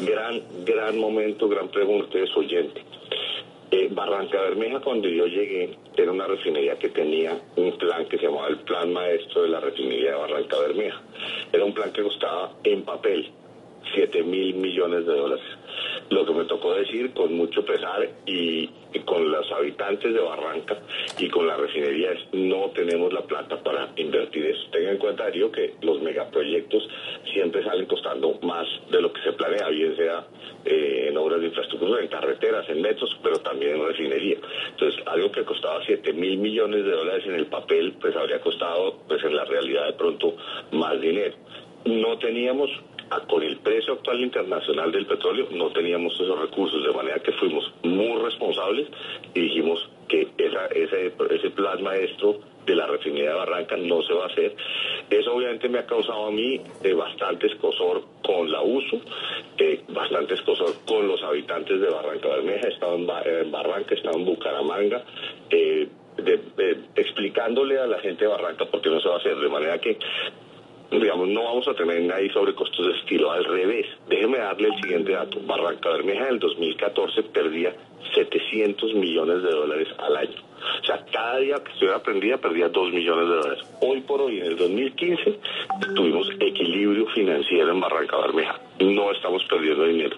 Gran, gran momento, gran pregunta de su oyente. Eh, Barranca Bermeja, cuando yo llegué, era una refinería que tenía un plan que se llamaba el Plan Maestro de la Refinería de Barranca Bermeja. Era un plan que costaba en papel 7 mil millones de dólares. Lo que me tocó decir con mucho pesar y, con los habitantes de Barranca y con la refinería es no tenemos la plata para invertir eso. Tengan en cuenta, Darío, que los megaproyectos siempre salen costando más de lo que se planea, bien sea eh, en obras de infraestructura, en carreteras, en metros, pero también en refinería. Entonces, algo que costaba 7 mil millones de dólares en el papel, pues habría costado, pues en la realidad de pronto, más dinero. No teníamos con el precio actual internacional del petróleo no teníamos esos recursos, de manera que fuimos muy responsables y dijimos ese, ese plan de la refinería de Barranca no se va a hacer. Eso obviamente me ha causado a mí eh, bastante escosor con la uso, eh, bastante escosor con los habitantes de Barranca Bermeja, he estado en, Barranca, he estado en Bucaramanga, eh, explicándole a la gente de Barranca por qué no se va a hacer, de manera que digamos, no vamos a tener nadie sobre costos de estilo, al revés. Déjeme darle el siguiente dato. Barranca Bermeja en el 2014 perdía 700 millones de dólares al año. Que estuviera prendida perdía 2 millones de dólares. Hoy por hoy, en el 2015, tuvimos equilibrio financiero en Barranca Bermeja. No estamos perdiendo dinero.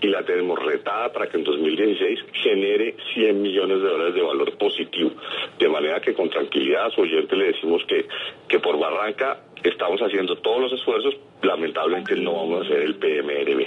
Y la tenemos retada para que en 2016 genere 100 millones de dólares de valor positivo. De manera que con tranquilidad a su oyente le decimos que, que por Barranca estamos haciendo todos los esfuerzos. Lamentablemente no vamos a hacer el PMRB.